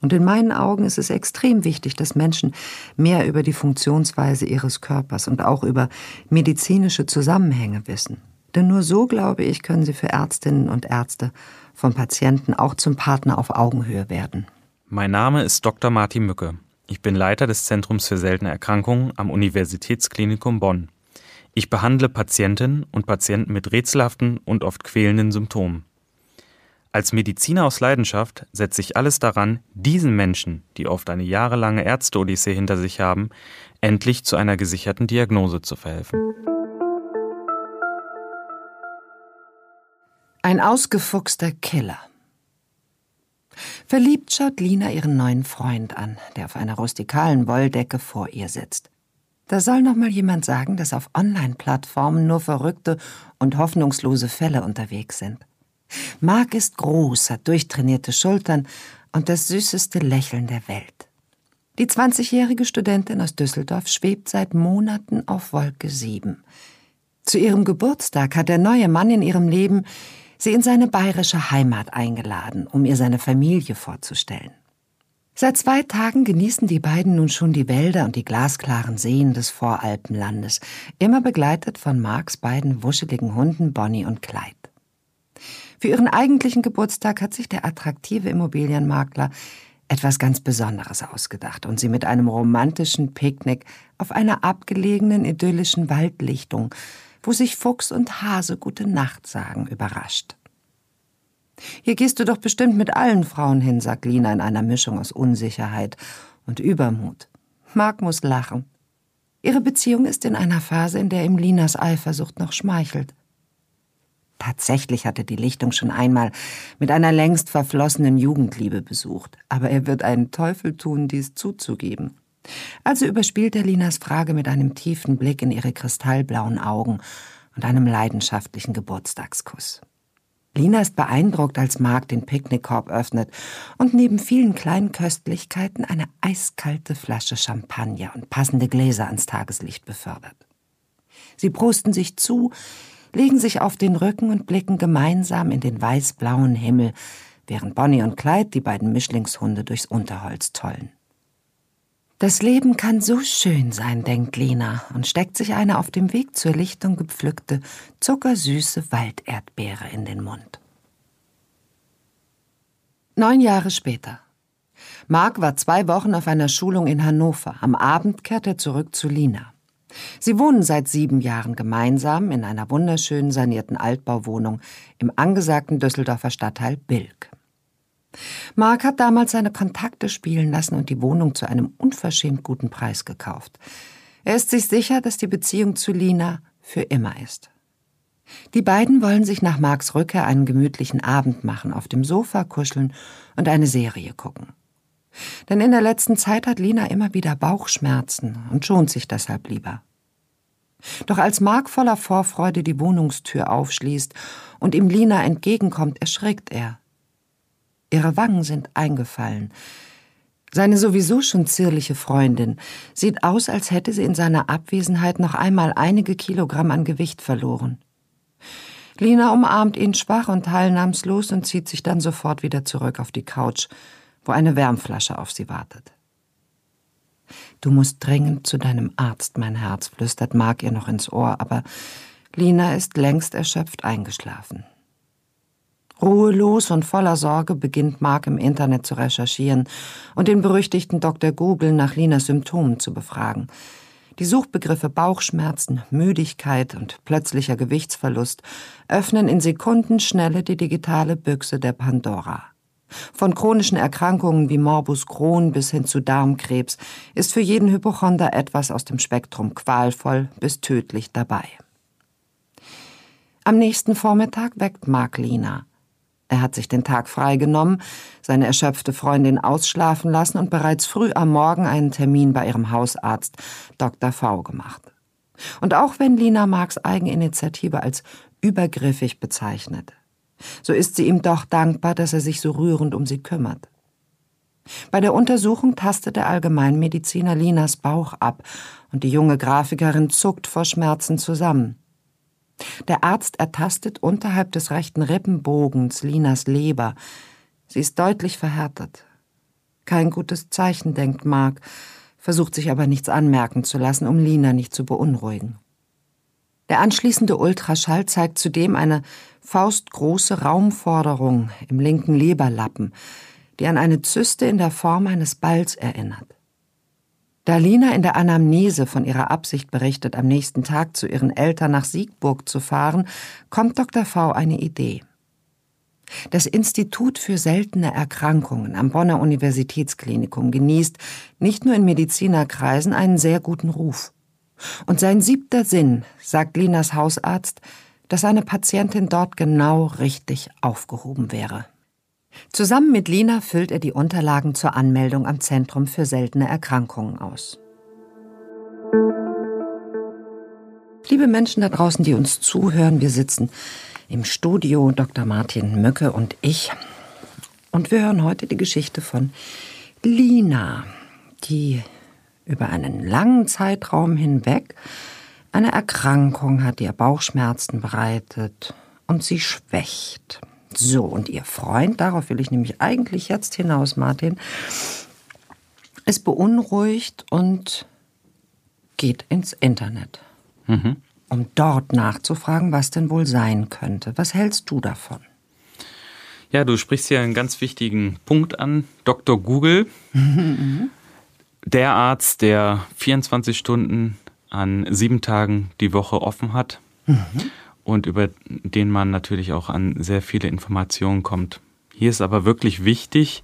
Und in meinen Augen ist es extrem wichtig, dass Menschen mehr über die Funktionsweise ihres Körpers und auch über medizinische Zusammenhänge wissen. Denn nur so, glaube ich, können sie für Ärztinnen und Ärzte vom Patienten auch zum Partner auf Augenhöhe werden. Mein Name ist Dr. Martin Mücke. Ich bin Leiter des Zentrums für seltene Erkrankungen am Universitätsklinikum Bonn. Ich behandle Patientinnen und Patienten mit rätselhaften und oft quälenden Symptomen. Als Mediziner aus Leidenschaft setze ich alles daran, diesen Menschen, die oft eine jahrelange Ärzte-Odyssee hinter sich haben, endlich zu einer gesicherten Diagnose zu verhelfen. Ein ausgefuchster Killer. Verliebt schaut Lina ihren neuen Freund an, der auf einer rustikalen Wolldecke vor ihr sitzt. Da soll noch mal jemand sagen, dass auf Online-Plattformen nur verrückte und hoffnungslose Fälle unterwegs sind. Mark ist groß, hat durchtrainierte Schultern und das süßeste Lächeln der Welt. Die 20-jährige Studentin aus Düsseldorf schwebt seit Monaten auf Wolke 7. Zu ihrem Geburtstag hat der neue Mann in ihrem Leben sie in seine bayerische Heimat eingeladen, um ihr seine Familie vorzustellen. Seit zwei Tagen genießen die beiden nun schon die Wälder und die glasklaren Seen des Voralpenlandes, immer begleitet von Marks beiden wuscheligen Hunden Bonnie und Clyde. Für ihren eigentlichen Geburtstag hat sich der attraktive Immobilienmakler etwas ganz Besonderes ausgedacht und sie mit einem romantischen Picknick auf einer abgelegenen idyllischen Waldlichtung, wo sich Fuchs und Hase gute Nacht sagen, überrascht. Hier gehst du doch bestimmt mit allen Frauen hin, sagt Lina in einer Mischung aus Unsicherheit und Übermut. Mark muss lachen. Ihre Beziehung ist in einer Phase, in der ihm Linas Eifersucht noch schmeichelt. Tatsächlich hatte die Lichtung schon einmal mit einer längst verflossenen Jugendliebe besucht, aber er wird einen Teufel tun, dies zuzugeben. Also überspielt er Linas Frage mit einem tiefen Blick in ihre kristallblauen Augen und einem leidenschaftlichen Geburtstagskuss. Lina ist beeindruckt, als Mark den Picknickkorb öffnet und neben vielen kleinen Köstlichkeiten eine eiskalte Flasche Champagner und passende Gläser ans Tageslicht befördert. Sie prosten sich zu, legen sich auf den Rücken und blicken gemeinsam in den weißblauen Himmel, während Bonnie und Clyde die beiden Mischlingshunde durchs Unterholz tollen. Das Leben kann so schön sein, denkt Lena und steckt sich eine auf dem Weg zur Lichtung gepflückte, zuckersüße Walderdbeere in den Mund. Neun Jahre später. Mark war zwei Wochen auf einer Schulung in Hannover. Am Abend kehrt er zurück zu Lina. Sie wohnen seit sieben Jahren gemeinsam in einer wunderschönen sanierten Altbauwohnung im angesagten Düsseldorfer Stadtteil Bilk. Mark hat damals seine Kontakte spielen lassen und die Wohnung zu einem unverschämt guten Preis gekauft. Er ist sich sicher, dass die Beziehung zu Lina für immer ist. Die beiden wollen sich nach Marks Rückkehr einen gemütlichen Abend machen, auf dem Sofa kuscheln und eine Serie gucken. Denn in der letzten Zeit hat Lina immer wieder Bauchschmerzen und schont sich deshalb lieber. Doch als Mark voller Vorfreude die Wohnungstür aufschließt und ihm Lina entgegenkommt, erschrickt er. Ihre Wangen sind eingefallen. Seine sowieso schon zierliche Freundin sieht aus, als hätte sie in seiner Abwesenheit noch einmal einige Kilogramm an Gewicht verloren. Lina umarmt ihn schwach und teilnahmslos und zieht sich dann sofort wieder zurück auf die Couch, wo eine Wärmflasche auf sie wartet. Du musst dringend zu deinem Arzt, mein Herz, flüstert Mark ihr noch ins Ohr, aber Lina ist längst erschöpft eingeschlafen. Ruhelos und voller Sorge beginnt Mark im Internet zu recherchieren und den berüchtigten Dr. Google nach Linas Symptomen zu befragen. Die Suchbegriffe Bauchschmerzen, Müdigkeit und plötzlicher Gewichtsverlust öffnen in Sekundenschnelle die digitale Büchse der Pandora. Von chronischen Erkrankungen wie Morbus Crohn bis hin zu Darmkrebs ist für jeden Hypochonder etwas aus dem Spektrum qualvoll bis tödlich dabei. Am nächsten Vormittag weckt Mark Lina. Er hat sich den Tag freigenommen, seine erschöpfte Freundin ausschlafen lassen und bereits früh am Morgen einen Termin bei ihrem Hausarzt Dr. V gemacht. Und auch wenn Lina Marks Eigeninitiative als übergriffig bezeichnet, so ist sie ihm doch dankbar, dass er sich so rührend um sie kümmert. Bei der Untersuchung tastet der Allgemeinmediziner Linas Bauch ab und die junge Grafikerin zuckt vor Schmerzen zusammen. Der Arzt ertastet unterhalb des rechten Rippenbogens Linas Leber. Sie ist deutlich verhärtet. Kein gutes Zeichen, denkt Mark, versucht sich aber nichts anmerken zu lassen, um Lina nicht zu beunruhigen. Der anschließende Ultraschall zeigt zudem eine faustgroße Raumforderung im linken Leberlappen, die an eine Zyste in der Form eines Balls erinnert. Da Lina in der Anamnese von ihrer Absicht berichtet, am nächsten Tag zu ihren Eltern nach Siegburg zu fahren, kommt Dr. V eine Idee. Das Institut für seltene Erkrankungen am Bonner Universitätsklinikum genießt nicht nur in Medizinerkreisen einen sehr guten Ruf. Und sein siebter Sinn, sagt Linas Hausarzt, dass eine Patientin dort genau richtig aufgehoben wäre. Zusammen mit Lina füllt er die Unterlagen zur Anmeldung am Zentrum für seltene Erkrankungen aus. Liebe Menschen da draußen, die uns zuhören, wir sitzen im Studio, Dr. Martin Mücke und ich. Und wir hören heute die Geschichte von Lina, die über einen langen Zeitraum hinweg eine Erkrankung hat, ihr Bauchschmerzen bereitet und sie schwächt. So, und ihr Freund, darauf will ich nämlich eigentlich jetzt hinaus, Martin, ist beunruhigt und geht ins Internet, mhm. um dort nachzufragen, was denn wohl sein könnte. Was hältst du davon? Ja, du sprichst hier einen ganz wichtigen Punkt an. Dr. Google, mhm. der Arzt, der 24 Stunden an sieben Tagen die Woche offen hat. Mhm und über den man natürlich auch an sehr viele Informationen kommt. Hier ist aber wirklich wichtig,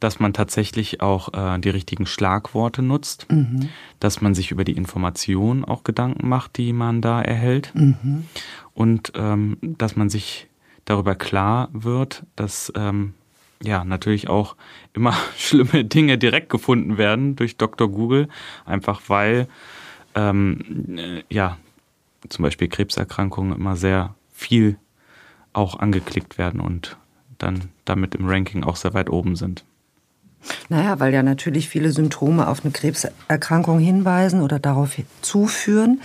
dass man tatsächlich auch äh, die richtigen Schlagworte nutzt, mhm. dass man sich über die Informationen auch Gedanken macht, die man da erhält mhm. und ähm, dass man sich darüber klar wird, dass ähm, ja natürlich auch immer schlimme Dinge direkt gefunden werden durch Dr. Google, einfach weil ähm, äh, ja zum Beispiel Krebserkrankungen immer sehr viel auch angeklickt werden und dann damit im Ranking auch sehr weit oben sind. Naja, weil ja natürlich viele Symptome auf eine Krebserkrankung hinweisen oder darauf zuführen.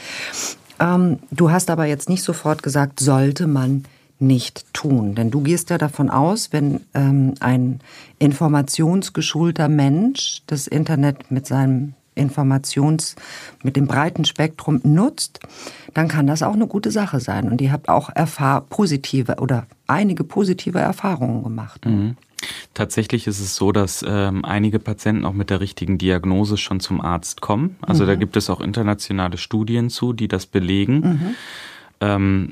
Ähm, du hast aber jetzt nicht sofort gesagt, sollte man nicht tun. Denn du gehst ja davon aus, wenn ähm, ein informationsgeschulter Mensch das Internet mit seinem Informations, mit dem breiten Spektrum nutzt, dann kann das auch eine gute Sache sein. Und ihr habt auch erfahr positive oder einige positive Erfahrungen gemacht. Mhm. Tatsächlich ist es so, dass ähm, einige Patienten auch mit der richtigen Diagnose schon zum Arzt kommen. Also mhm. da gibt es auch internationale Studien zu, die das belegen. Mhm. Ähm,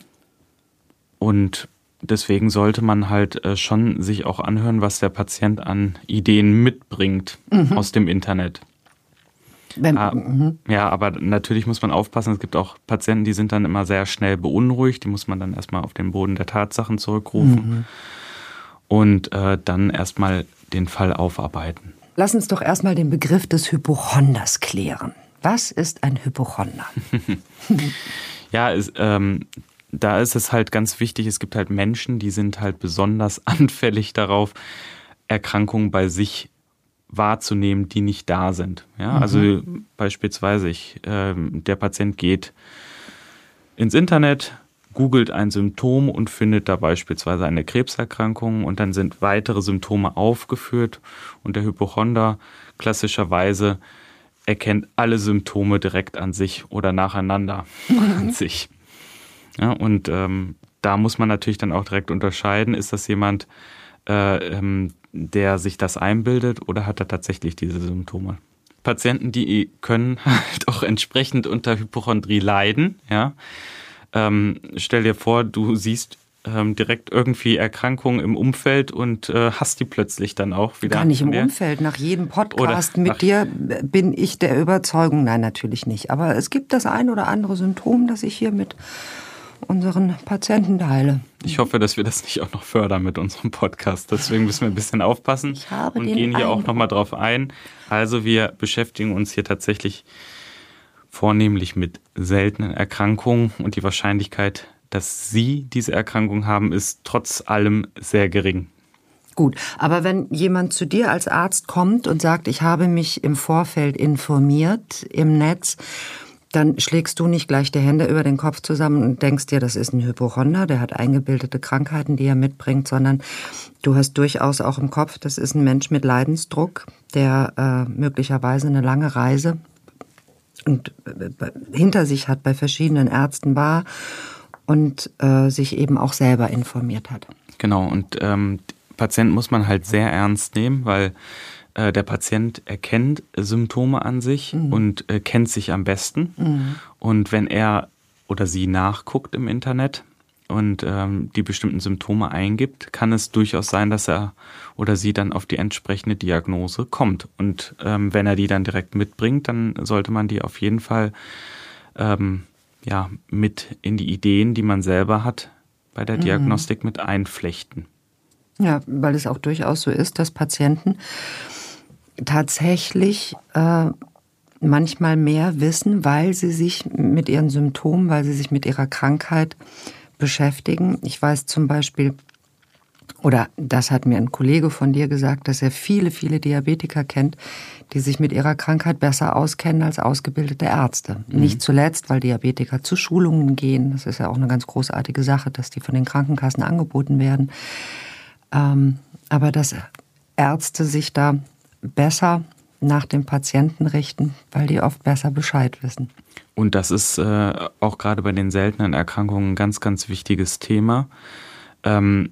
und deswegen sollte man halt äh, schon sich auch anhören, was der Patient an Ideen mitbringt mhm. aus dem Internet. Wenn, ah, mhm. Ja, aber natürlich muss man aufpassen. Es gibt auch Patienten, die sind dann immer sehr schnell beunruhigt. Die muss man dann erstmal auf den Boden der Tatsachen zurückrufen mhm. und äh, dann erstmal den Fall aufarbeiten. Lass uns doch erstmal den Begriff des Hypochonders klären. Was ist ein Hypochonder? ja, es, ähm, da ist es halt ganz wichtig, es gibt halt Menschen, die sind halt besonders anfällig darauf, Erkrankungen bei sich wahrzunehmen, die nicht da sind. Ja, mhm. also beispielsweise ich, äh, der Patient geht ins Internet, googelt ein Symptom und findet da beispielsweise eine Krebserkrankung und dann sind weitere Symptome aufgeführt und der Hypochonder klassischerweise erkennt alle Symptome direkt an sich oder nacheinander an sich. Ja, und ähm, da muss man natürlich dann auch direkt unterscheiden, ist das jemand, äh, ähm, der sich das einbildet oder hat er tatsächlich diese Symptome? Patienten, die können halt auch entsprechend unter Hypochondrie leiden. Ja? Ähm, stell dir vor, du siehst ähm, direkt irgendwie Erkrankungen im Umfeld und äh, hast die plötzlich dann auch wieder. Gar nicht im Umfeld. Nach jedem Podcast mit dir bin ich der Überzeugung, nein, natürlich nicht. Aber es gibt das ein oder andere Symptom, das ich hier mit unseren Patienten teile. Ich hoffe, dass wir das nicht auch noch fördern mit unserem Podcast. Deswegen müssen wir ein bisschen aufpassen und gehen hier Eindruck. auch nochmal drauf ein. Also wir beschäftigen uns hier tatsächlich vornehmlich mit seltenen Erkrankungen und die Wahrscheinlichkeit, dass Sie diese Erkrankung haben, ist trotz allem sehr gering. Gut, aber wenn jemand zu dir als Arzt kommt und sagt, ich habe mich im Vorfeld informiert im Netz, dann schlägst du nicht gleich die Hände über den Kopf zusammen und denkst dir, das ist ein Hypochonder, der hat eingebildete Krankheiten, die er mitbringt, sondern du hast durchaus auch im Kopf, das ist ein Mensch mit Leidensdruck, der äh, möglicherweise eine lange Reise und äh, hinter sich hat, bei verschiedenen Ärzten war und äh, sich eben auch selber informiert hat. Genau, und ähm, Patient muss man halt sehr ernst nehmen, weil äh, der Patient erkennt Symptome an sich mhm. und äh, kennt sich am besten. Mhm. Und wenn er oder sie nachguckt im Internet und ähm, die bestimmten Symptome eingibt, kann es durchaus sein, dass er oder sie dann auf die entsprechende Diagnose kommt. Und ähm, wenn er die dann direkt mitbringt, dann sollte man die auf jeden Fall ähm, ja, mit in die Ideen, die man selber hat, bei der mhm. Diagnostik mhm. mit einflechten. Ja, weil es auch durchaus so ist, dass Patienten tatsächlich äh, manchmal mehr wissen, weil sie sich mit ihren Symptomen, weil sie sich mit ihrer Krankheit beschäftigen. Ich weiß zum Beispiel, oder das hat mir ein Kollege von dir gesagt, dass er viele, viele Diabetiker kennt, die sich mit ihrer Krankheit besser auskennen als ausgebildete Ärzte. Mhm. Nicht zuletzt, weil Diabetiker zu Schulungen gehen. Das ist ja auch eine ganz großartige Sache, dass die von den Krankenkassen angeboten werden. Ähm, aber dass Ärzte sich da besser nach dem Patienten richten, weil die oft besser Bescheid wissen. Und das ist äh, auch gerade bei den seltenen Erkrankungen ein ganz, ganz wichtiges Thema. Ähm,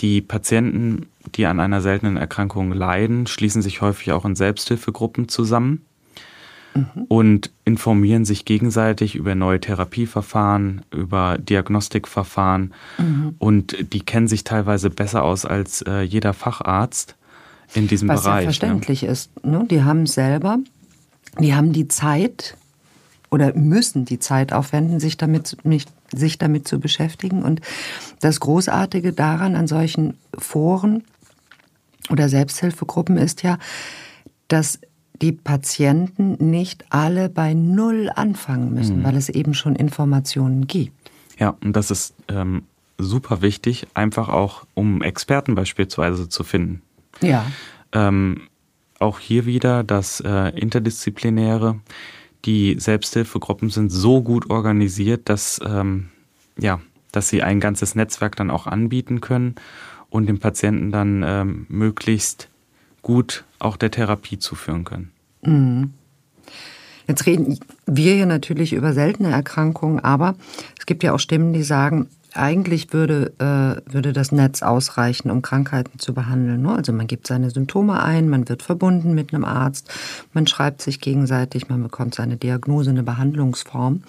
die Patienten, die an einer seltenen Erkrankung leiden, schließen sich häufig auch in Selbsthilfegruppen zusammen mhm. und informieren sich gegenseitig über neue Therapieverfahren, über Diagnostikverfahren mhm. und die kennen sich teilweise besser aus als äh, jeder Facharzt in diesem Was Bereich. Was ja verständlich ne? ist. Ne? Die haben selber, die haben die Zeit oder müssen die Zeit aufwenden, sich damit, sich damit zu beschäftigen. Und das Großartige daran an solchen Foren oder Selbsthilfegruppen ist ja, dass die Patienten nicht alle bei Null anfangen müssen, mhm. weil es eben schon Informationen gibt. Ja, und das ist ähm, super wichtig, einfach auch um Experten beispielsweise zu finden. Ja. Ähm, auch hier wieder das äh, Interdisziplinäre. Die Selbsthilfegruppen sind so gut organisiert, dass, ähm, ja, dass sie ein ganzes Netzwerk dann auch anbieten können und den Patienten dann ähm, möglichst gut auch der Therapie zuführen können. Mhm. Jetzt reden wir hier natürlich über seltene Erkrankungen, aber es gibt ja auch Stimmen, die sagen, eigentlich würde, äh, würde das Netz ausreichen, um Krankheiten zu behandeln. Ne? Also man gibt seine Symptome ein, man wird verbunden mit einem Arzt, man schreibt sich gegenseitig, man bekommt seine Diagnose, eine Behandlungsform.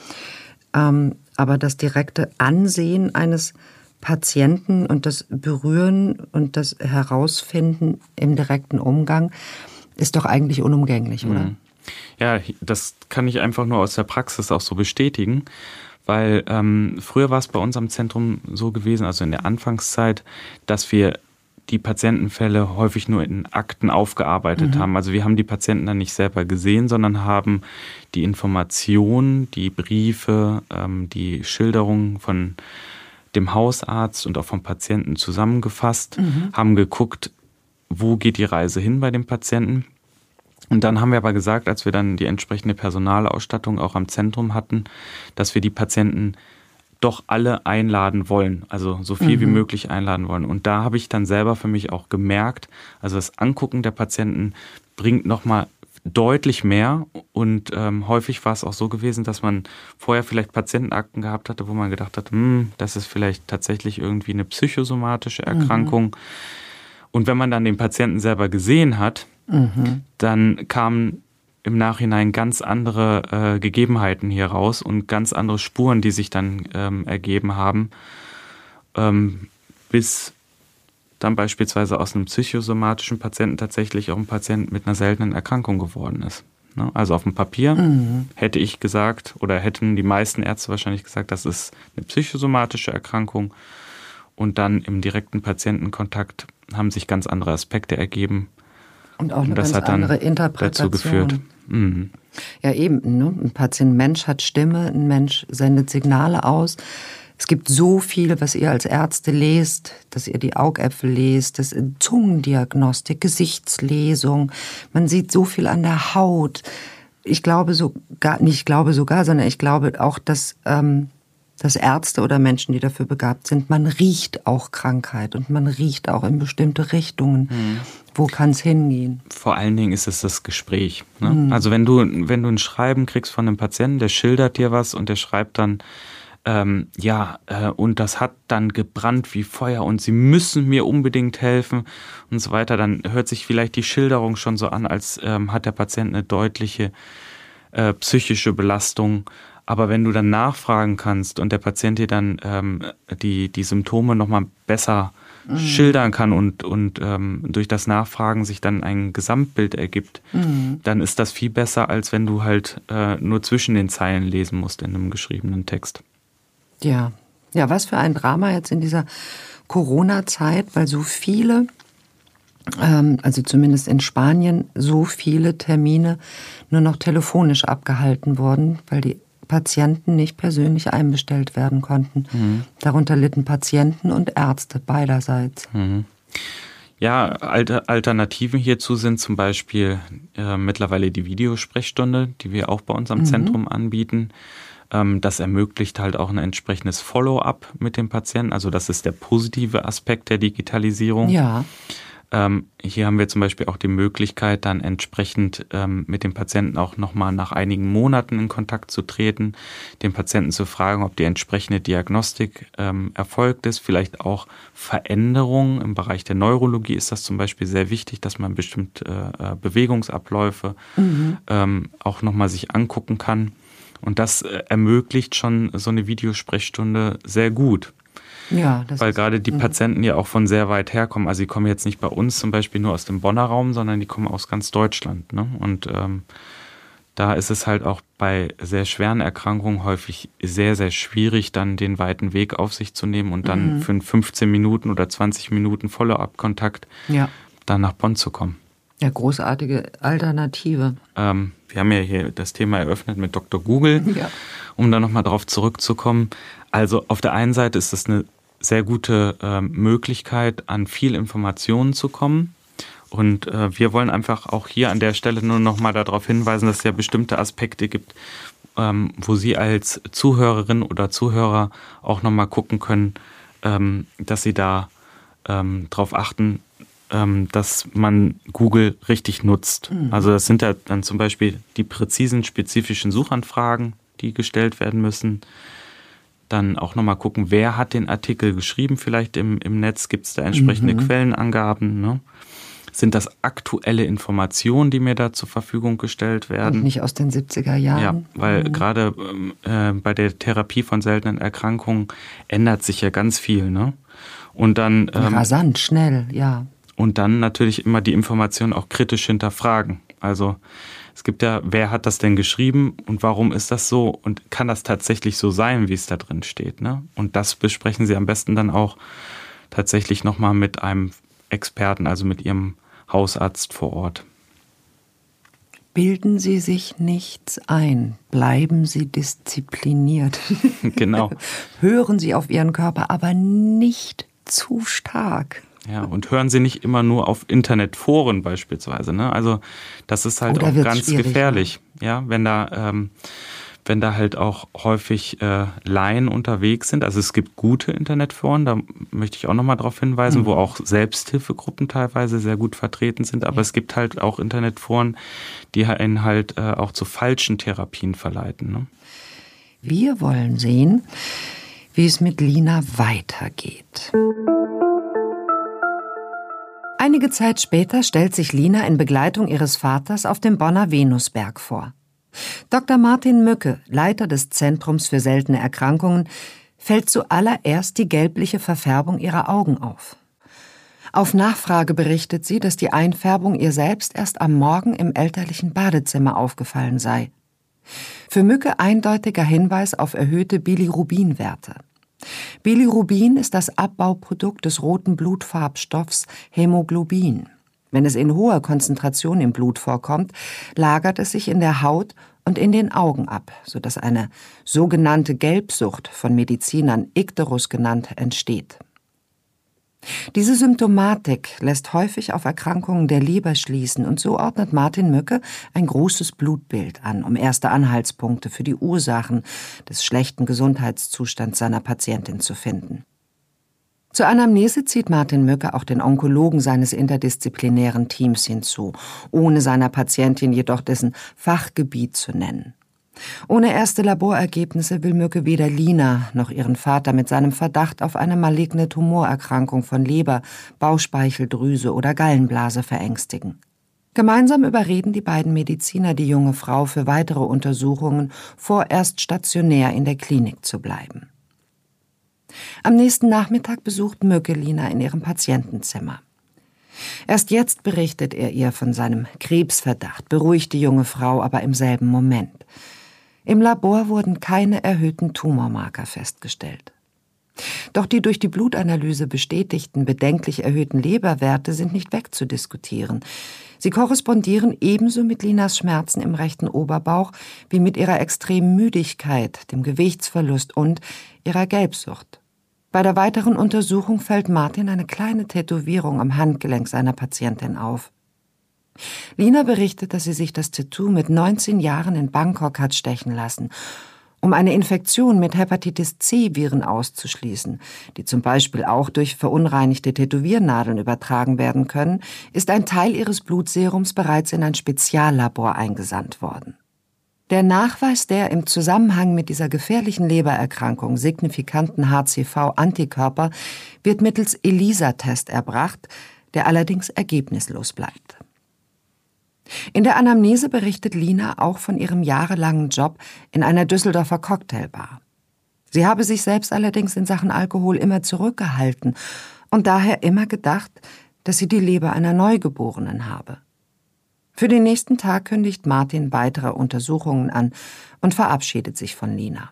Ähm, aber das direkte Ansehen eines Patienten und das Berühren und das Herausfinden im direkten Umgang ist doch eigentlich unumgänglich, oder? Mhm. Ja, das kann ich einfach nur aus der Praxis auch so bestätigen weil ähm, früher war es bei uns am Zentrum so gewesen, also in der Anfangszeit, dass wir die Patientenfälle häufig nur in Akten aufgearbeitet mhm. haben. Also wir haben die Patienten dann nicht selber gesehen, sondern haben die Informationen, die Briefe, ähm, die Schilderungen von dem Hausarzt und auch vom Patienten zusammengefasst, mhm. haben geguckt, wo geht die Reise hin bei dem Patienten und dann haben wir aber gesagt, als wir dann die entsprechende Personalausstattung auch am Zentrum hatten, dass wir die Patienten doch alle einladen wollen, also so viel mhm. wie möglich einladen wollen. Und da habe ich dann selber für mich auch gemerkt, also das Angucken der Patienten bringt nochmal deutlich mehr und ähm, häufig war es auch so gewesen, dass man vorher vielleicht Patientenakten gehabt hatte, wo man gedacht hat, hm, das ist vielleicht tatsächlich irgendwie eine psychosomatische mhm. Erkrankung. Mhm. Und wenn man dann den Patienten selber gesehen hat, Mhm. Dann kamen im Nachhinein ganz andere äh, Gegebenheiten hier raus und ganz andere Spuren, die sich dann ähm, ergeben haben, ähm, bis dann beispielsweise aus einem psychosomatischen Patienten tatsächlich auch ein Patient mit einer seltenen Erkrankung geworden ist. Ne? Also auf dem Papier mhm. hätte ich gesagt oder hätten die meisten Ärzte wahrscheinlich gesagt, das ist eine psychosomatische Erkrankung. Und dann im direkten Patientenkontakt haben sich ganz andere Aspekte ergeben, und auch eine und das ganz hat dann andere Interpretation. Dazu geführt. Mhm. Ja, eben. Ne? Ein Patient Mensch hat Stimme, ein Mensch sendet Signale aus. Es gibt so viel, was ihr als Ärzte lest, dass ihr die Augäpfel lest, das Zungendiagnostik, Gesichtslesung. Man sieht so viel an der Haut. Ich glaube sogar, nicht glaube sogar, sondern ich glaube auch, dass, ähm, dass Ärzte oder Menschen, die dafür begabt sind, man riecht auch Krankheit und man riecht auch in bestimmte Richtungen. Mhm. Wo kann es hingehen? Vor allen Dingen ist es das Gespräch. Ne? Mhm. Also wenn du, wenn du ein Schreiben kriegst von einem Patienten, der schildert dir was und der schreibt dann, ähm, ja, äh, und das hat dann gebrannt wie Feuer und sie müssen mir unbedingt helfen und so weiter, dann hört sich vielleicht die Schilderung schon so an, als ähm, hat der Patient eine deutliche äh, psychische Belastung. Aber wenn du dann nachfragen kannst und der Patient dir dann ähm, die, die Symptome nochmal besser mhm. schildern kann und, und ähm, durch das Nachfragen sich dann ein Gesamtbild ergibt, mhm. dann ist das viel besser, als wenn du halt äh, nur zwischen den Zeilen lesen musst in einem geschriebenen Text. Ja, ja, was für ein Drama jetzt in dieser Corona-Zeit, weil so viele, ähm, also zumindest in Spanien, so viele Termine nur noch telefonisch abgehalten wurden, weil die Patienten nicht persönlich einbestellt werden konnten. Mhm. Darunter litten Patienten und Ärzte beiderseits. Mhm. Ja, Alternativen hierzu sind zum Beispiel äh, mittlerweile die Videosprechstunde, die wir auch bei unserem mhm. Zentrum anbieten. Ähm, das ermöglicht halt auch ein entsprechendes Follow-up mit dem Patienten. Also das ist der positive Aspekt der Digitalisierung. Ja. Ähm, hier haben wir zum Beispiel auch die Möglichkeit, dann entsprechend ähm, mit dem Patienten auch nochmal nach einigen Monaten in Kontakt zu treten, den Patienten zu fragen, ob die entsprechende Diagnostik ähm, erfolgt ist, vielleicht auch Veränderungen. Im Bereich der Neurologie ist das zum Beispiel sehr wichtig, dass man bestimmte äh, Bewegungsabläufe mhm. ähm, auch nochmal sich angucken kann. Und das äh, ermöglicht schon so eine Videosprechstunde sehr gut. Ja, das Weil gerade die Patienten ja auch von sehr weit herkommen. Also sie kommen jetzt nicht bei uns zum Beispiel nur aus dem Bonner Raum, sondern die kommen aus ganz Deutschland. Ne? Und ähm, da ist es halt auch bei sehr schweren Erkrankungen häufig sehr, sehr schwierig, dann den weiten Weg auf sich zu nehmen und dann mhm. für 15 Minuten oder 20 Minuten Follow-up-Kontakt ja. dann nach Bonn zu kommen. Ja, großartige Alternative. Ähm, wir haben ja hier das Thema eröffnet mit Dr. Google, ja. um da nochmal drauf zurückzukommen. Also auf der einen Seite ist das eine sehr gute äh, Möglichkeit, an viel Informationen zu kommen. Und äh, wir wollen einfach auch hier an der Stelle nur nochmal darauf hinweisen, dass es ja bestimmte Aspekte gibt, ähm, wo Sie als Zuhörerin oder Zuhörer auch nochmal gucken können, ähm, dass Sie da ähm, darauf achten, ähm, dass man Google richtig nutzt. Mhm. Also das sind ja dann zum Beispiel die präzisen, spezifischen Suchanfragen, die gestellt werden müssen. Dann auch nochmal gucken, wer hat den Artikel geschrieben, vielleicht im, im Netz gibt es da entsprechende mhm. Quellenangaben. Ne? Sind das aktuelle Informationen, die mir da zur Verfügung gestellt werden? Und nicht aus den 70er Jahren. Ja, weil mhm. gerade äh, bei der Therapie von seltenen Erkrankungen ändert sich ja ganz viel. Ne? Und dann. Ähm, Rasant, schnell, ja und dann natürlich immer die Information auch kritisch hinterfragen. Also es gibt ja, wer hat das denn geschrieben und warum ist das so und kann das tatsächlich so sein, wie es da drin steht. Ne? Und das besprechen Sie am besten dann auch tatsächlich nochmal mit einem Experten, also mit Ihrem Hausarzt vor Ort. Bilden Sie sich nichts ein, bleiben Sie diszipliniert. Genau. Hören Sie auf Ihren Körper, aber nicht zu stark. Ja, und hören Sie nicht immer nur auf Internetforen beispielsweise. Ne? Also das ist halt Oder auch ganz gefährlich, ja, wenn da ähm, wenn da halt auch häufig äh, Laien unterwegs sind. Also es gibt gute Internetforen, da möchte ich auch nochmal darauf hinweisen, mhm. wo auch Selbsthilfegruppen teilweise sehr gut vertreten sind. Aber ja. es gibt halt auch Internetforen, die einen halt äh, auch zu falschen Therapien verleiten. Ne? Wir wollen sehen, wie es mit Lina weitergeht. Einige Zeit später stellt sich Lina in Begleitung ihres Vaters auf dem Bonner Venusberg vor. Dr. Martin Mücke, Leiter des Zentrums für seltene Erkrankungen, fällt zuallererst die gelbliche Verfärbung ihrer Augen auf. Auf Nachfrage berichtet sie, dass die Einfärbung ihr selbst erst am Morgen im elterlichen Badezimmer aufgefallen sei. Für Mücke eindeutiger Hinweis auf erhöhte Bilirubinwerte. Bilirubin ist das Abbauprodukt des roten Blutfarbstoffs Hämoglobin. Wenn es in hoher Konzentration im Blut vorkommt, lagert es sich in der Haut und in den Augen ab, sodass eine sogenannte Gelbsucht von Medizinern Ikterus genannt entsteht. Diese Symptomatik lässt häufig auf Erkrankungen der Leber schließen und so ordnet Martin Mücke ein großes Blutbild an, um erste Anhaltspunkte für die Ursachen des schlechten Gesundheitszustands seiner Patientin zu finden. Zur Anamnese zieht Martin Mücke auch den Onkologen seines interdisziplinären Teams hinzu, ohne seiner Patientin jedoch dessen Fachgebiet zu nennen. Ohne erste Laborergebnisse will Mücke weder Lina noch ihren Vater mit seinem Verdacht auf eine maligne Tumorerkrankung von Leber, Bauchspeicheldrüse oder Gallenblase verängstigen. Gemeinsam überreden die beiden Mediziner die junge Frau für weitere Untersuchungen vorerst stationär in der Klinik zu bleiben. Am nächsten Nachmittag besucht Mücke Lina in ihrem Patientenzimmer. Erst jetzt berichtet er ihr von seinem Krebsverdacht, beruhigt die junge Frau aber im selben Moment. Im Labor wurden keine erhöhten Tumormarker festgestellt. Doch die durch die Blutanalyse bestätigten bedenklich erhöhten Leberwerte sind nicht wegzudiskutieren. Sie korrespondieren ebenso mit Linas Schmerzen im rechten Oberbauch wie mit ihrer extremen Müdigkeit, dem Gewichtsverlust und ihrer Gelbsucht. Bei der weiteren Untersuchung fällt Martin eine kleine Tätowierung am Handgelenk seiner Patientin auf. Lina berichtet, dass sie sich das Tattoo mit 19 Jahren in Bangkok hat stechen lassen, um eine Infektion mit Hepatitis C-Viren auszuschließen, die zum Beispiel auch durch verunreinigte Tätowiernadeln übertragen werden können, ist ein Teil ihres Blutserums bereits in ein Speziallabor eingesandt worden. Der Nachweis der im Zusammenhang mit dieser gefährlichen Lebererkrankung signifikanten HCV-Antikörper wird mittels ELISA-Test erbracht, der allerdings ergebnislos bleibt. In der Anamnese berichtet Lina auch von ihrem jahrelangen Job in einer Düsseldorfer Cocktailbar. Sie habe sich selbst allerdings in Sachen Alkohol immer zurückgehalten und daher immer gedacht, dass sie die Leber einer Neugeborenen habe. Für den nächsten Tag kündigt Martin weitere Untersuchungen an und verabschiedet sich von Lina.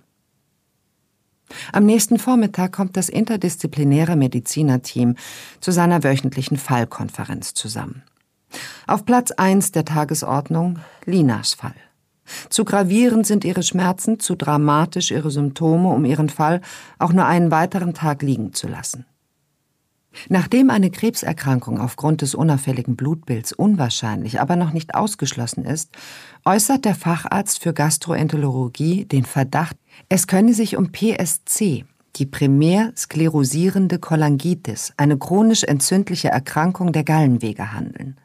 Am nächsten Vormittag kommt das interdisziplinäre Medizinerteam zu seiner wöchentlichen Fallkonferenz zusammen. Auf Platz 1 der Tagesordnung Linas Fall. Zu gravierend sind ihre Schmerzen, zu dramatisch ihre Symptome, um ihren Fall auch nur einen weiteren Tag liegen zu lassen. Nachdem eine Krebserkrankung aufgrund des unauffälligen Blutbilds unwahrscheinlich, aber noch nicht ausgeschlossen ist, äußert der Facharzt für Gastroenterologie den Verdacht, es könne sich um PSC, die primär sklerosierende Cholangitis, eine chronisch entzündliche Erkrankung der Gallenwege handeln.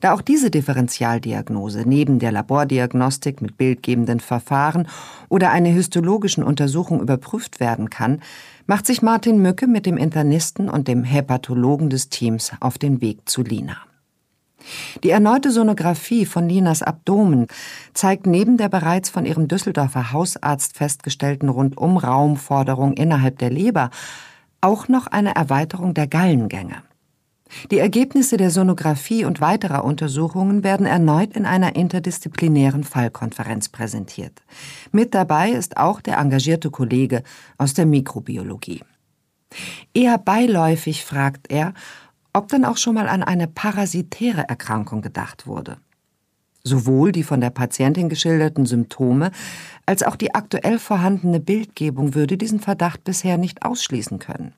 Da auch diese Differentialdiagnose neben der Labordiagnostik mit bildgebenden Verfahren oder einer histologischen Untersuchung überprüft werden kann, macht sich Martin Mücke mit dem Internisten und dem Hepatologen des Teams auf den Weg zu Lina. Die erneute Sonographie von Linas Abdomen zeigt neben der bereits von ihrem Düsseldorfer Hausarzt festgestellten Rundumraumforderung innerhalb der Leber auch noch eine Erweiterung der Gallengänge. Die Ergebnisse der Sonographie und weiterer Untersuchungen werden erneut in einer interdisziplinären Fallkonferenz präsentiert. Mit dabei ist auch der engagierte Kollege aus der Mikrobiologie. Eher beiläufig fragt er, ob dann auch schon mal an eine parasitäre Erkrankung gedacht wurde. Sowohl die von der Patientin geschilderten Symptome als auch die aktuell vorhandene Bildgebung würde diesen Verdacht bisher nicht ausschließen können.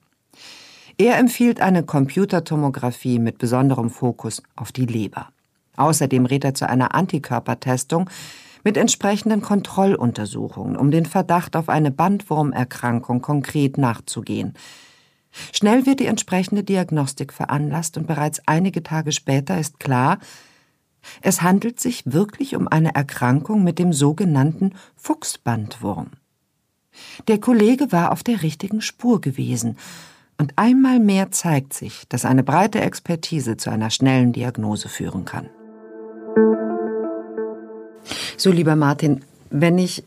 Er empfiehlt eine Computertomographie mit besonderem Fokus auf die Leber. Außerdem rät er zu einer Antikörpertestung mit entsprechenden Kontrolluntersuchungen, um den Verdacht auf eine Bandwurmerkrankung konkret nachzugehen. Schnell wird die entsprechende Diagnostik veranlasst und bereits einige Tage später ist klar, es handelt sich wirklich um eine Erkrankung mit dem sogenannten Fuchsbandwurm. Der Kollege war auf der richtigen Spur gewesen und einmal mehr zeigt sich, dass eine breite Expertise zu einer schnellen Diagnose führen kann. So, lieber Martin, wenn ich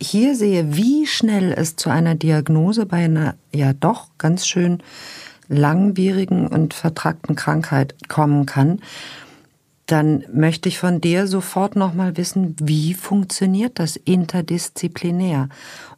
hier sehe, wie schnell es zu einer Diagnose bei einer ja doch ganz schön langwierigen und vertragten Krankheit kommen kann, dann möchte ich von dir sofort nochmal wissen, wie funktioniert das interdisziplinär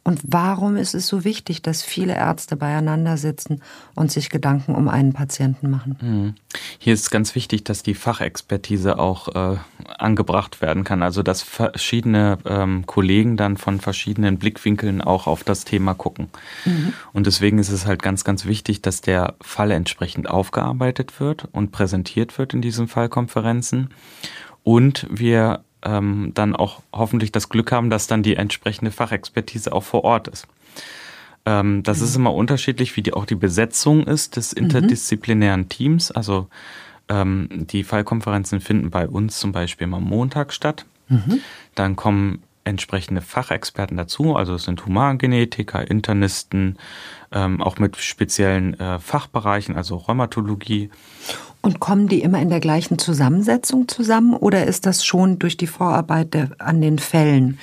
und warum ist es so wichtig, dass viele Ärzte beieinander sitzen und sich Gedanken um einen Patienten machen? Hier ist ganz wichtig, dass die Fachexpertise auch äh, angebracht werden kann. Also dass verschiedene ähm, Kollegen dann von verschiedenen Blickwinkeln auch auf das Thema gucken. Mhm. Und deswegen ist es halt ganz, ganz wichtig, dass der Fall entsprechend aufgearbeitet wird und präsentiert wird in diesen Fallkonferenzen. Und wir ähm, dann auch hoffentlich das Glück haben, dass dann die entsprechende Fachexpertise auch vor Ort ist. Ähm, das mhm. ist immer unterschiedlich, wie die, auch die Besetzung ist des mhm. interdisziplinären Teams. Also ähm, die Fallkonferenzen finden bei uns zum Beispiel immer am Montag statt. Mhm. Dann kommen entsprechende Fachexperten dazu, also es sind Humangenetiker, Internisten, ähm, auch mit speziellen äh, Fachbereichen, also Rheumatologie. Und kommen die immer in der gleichen Zusammensetzung zusammen oder ist das schon durch die Vorarbeit an den Fällen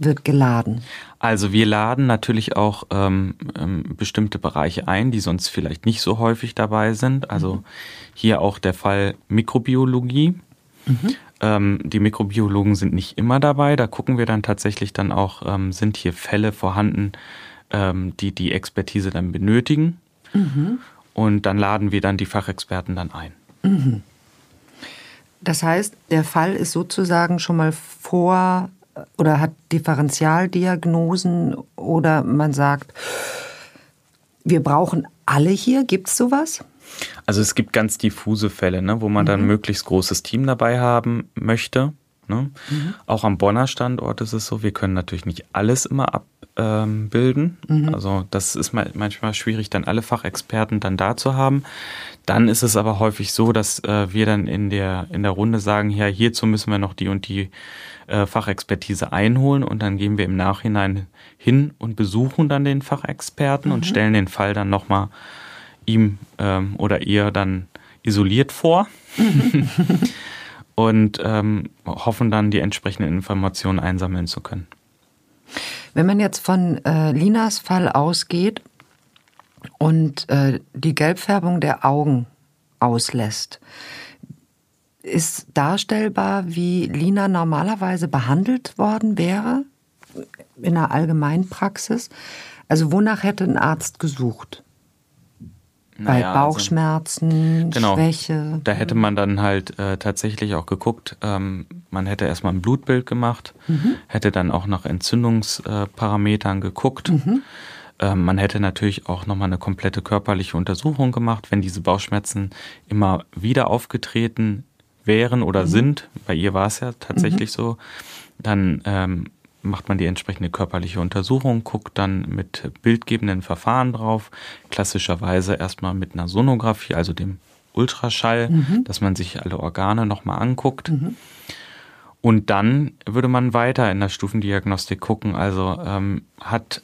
wird geladen? Also wir laden natürlich auch ähm, ähm, bestimmte Bereiche ein, die sonst vielleicht nicht so häufig dabei sind. Also mhm. hier auch der Fall Mikrobiologie. Mhm. Ähm, die Mikrobiologen sind nicht immer dabei. Da gucken wir dann tatsächlich dann auch, ähm, sind hier Fälle vorhanden, ähm, die die Expertise dann benötigen. Mhm. Und dann laden wir dann die Fachexperten dann ein. Mhm. Das heißt, der Fall ist sozusagen schon mal vor oder hat Differentialdiagnosen oder man sagt, wir brauchen alle hier. Gibt es sowas? Also es gibt ganz diffuse Fälle, ne, wo man mhm. dann ein möglichst großes Team dabei haben möchte. Ne? Mhm. Auch am Bonner Standort ist es so, wir können natürlich nicht alles immer abbilden. Ähm, mhm. Also das ist manchmal schwierig, dann alle Fachexperten dann da zu haben. Dann ist es aber häufig so, dass äh, wir dann in der, in der Runde sagen, ja, hierzu müssen wir noch die und die äh, Fachexpertise einholen und dann gehen wir im Nachhinein hin und besuchen dann den Fachexperten mhm. und stellen den Fall dann nochmal ihm ähm, oder ihr dann isoliert vor. Und ähm, hoffen dann, die entsprechenden Informationen einsammeln zu können. Wenn man jetzt von äh, Linas Fall ausgeht und äh, die Gelbfärbung der Augen auslässt, ist darstellbar, wie Lina normalerweise behandelt worden wäre in der Allgemeinpraxis? Also wonach hätte ein Arzt gesucht? Bei naja, also Bauchschmerzen, also, genau, Schwäche. Da hätte man dann halt äh, tatsächlich auch geguckt, ähm, man hätte erstmal ein Blutbild gemacht, mhm. hätte dann auch nach Entzündungsparametern äh, geguckt. Mhm. Ähm, man hätte natürlich auch nochmal eine komplette körperliche Untersuchung gemacht, wenn diese Bauchschmerzen immer wieder aufgetreten wären oder mhm. sind. Bei ihr war es ja tatsächlich mhm. so. Dann ähm, macht man die entsprechende körperliche Untersuchung, guckt dann mit bildgebenden Verfahren drauf, klassischerweise erstmal mit einer Sonographie, also dem Ultraschall, mhm. dass man sich alle Organe nochmal anguckt. Mhm. Und dann würde man weiter in der Stufendiagnostik gucken, also ähm, hat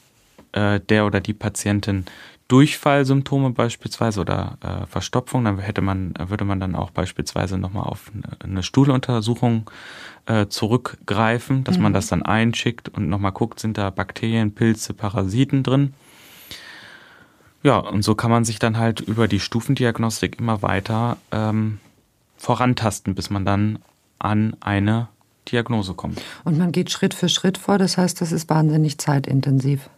äh, der oder die Patientin Durchfallsymptome beispielsweise oder äh, Verstopfung, dann hätte man, würde man dann auch beispielsweise nochmal auf eine Stuhluntersuchung äh, zurückgreifen, dass mhm. man das dann einschickt und nochmal guckt, sind da Bakterien, Pilze, Parasiten drin. Ja, und so kann man sich dann halt über die Stufendiagnostik immer weiter ähm, vorantasten, bis man dann an eine Diagnose kommt. Und man geht Schritt für Schritt vor, das heißt, das ist wahnsinnig zeitintensiv.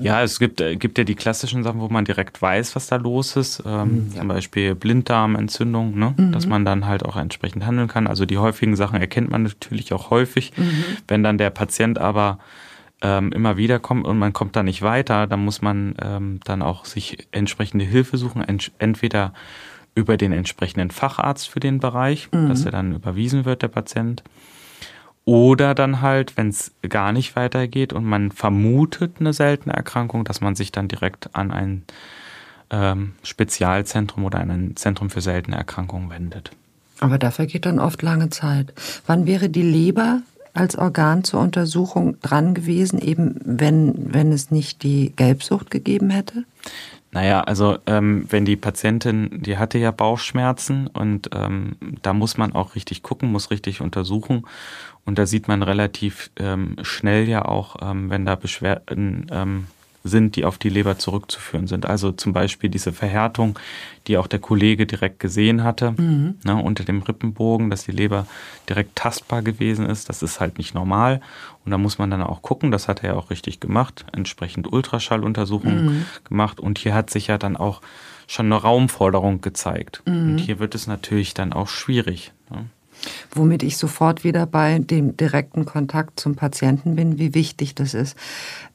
Ja, es gibt, äh, gibt ja die klassischen Sachen, wo man direkt weiß, was da los ist. Ähm, mhm, ja. Zum Beispiel Blinddarmentzündung, ne? Mhm. dass man dann halt auch entsprechend handeln kann. Also die häufigen Sachen erkennt man natürlich auch häufig. Mhm. Wenn dann der Patient aber ähm, immer wieder kommt und man kommt da nicht weiter, dann muss man ähm, dann auch sich entsprechende Hilfe suchen. Entweder über den entsprechenden Facharzt für den Bereich, dass mhm. er dann überwiesen wird, der Patient oder dann halt, wenn es gar nicht weitergeht und man vermutet eine seltene Erkrankung, dass man sich dann direkt an ein ähm, Spezialzentrum oder an ein Zentrum für seltene Erkrankungen wendet. Aber dafür geht dann oft lange Zeit. Wann wäre die Leber als Organ zur Untersuchung dran gewesen, eben wenn, wenn es nicht die Gelbsucht gegeben hätte? Naja, also ähm, wenn die Patientin, die hatte ja Bauchschmerzen und ähm, da muss man auch richtig gucken, muss richtig untersuchen. Und da sieht man relativ ähm, schnell ja auch, ähm, wenn da Beschwerden ähm, sind, die auf die Leber zurückzuführen sind. Also zum Beispiel diese Verhärtung, die auch der Kollege direkt gesehen hatte, mhm. ne, unter dem Rippenbogen, dass die Leber direkt tastbar gewesen ist. Das ist halt nicht normal. Und da muss man dann auch gucken, das hat er ja auch richtig gemacht, entsprechend Ultraschalluntersuchungen mhm. gemacht. Und hier hat sich ja dann auch schon eine Raumforderung gezeigt. Mhm. Und hier wird es natürlich dann auch schwierig. Ne? Womit ich sofort wieder bei dem direkten Kontakt zum Patienten bin, wie wichtig das ist.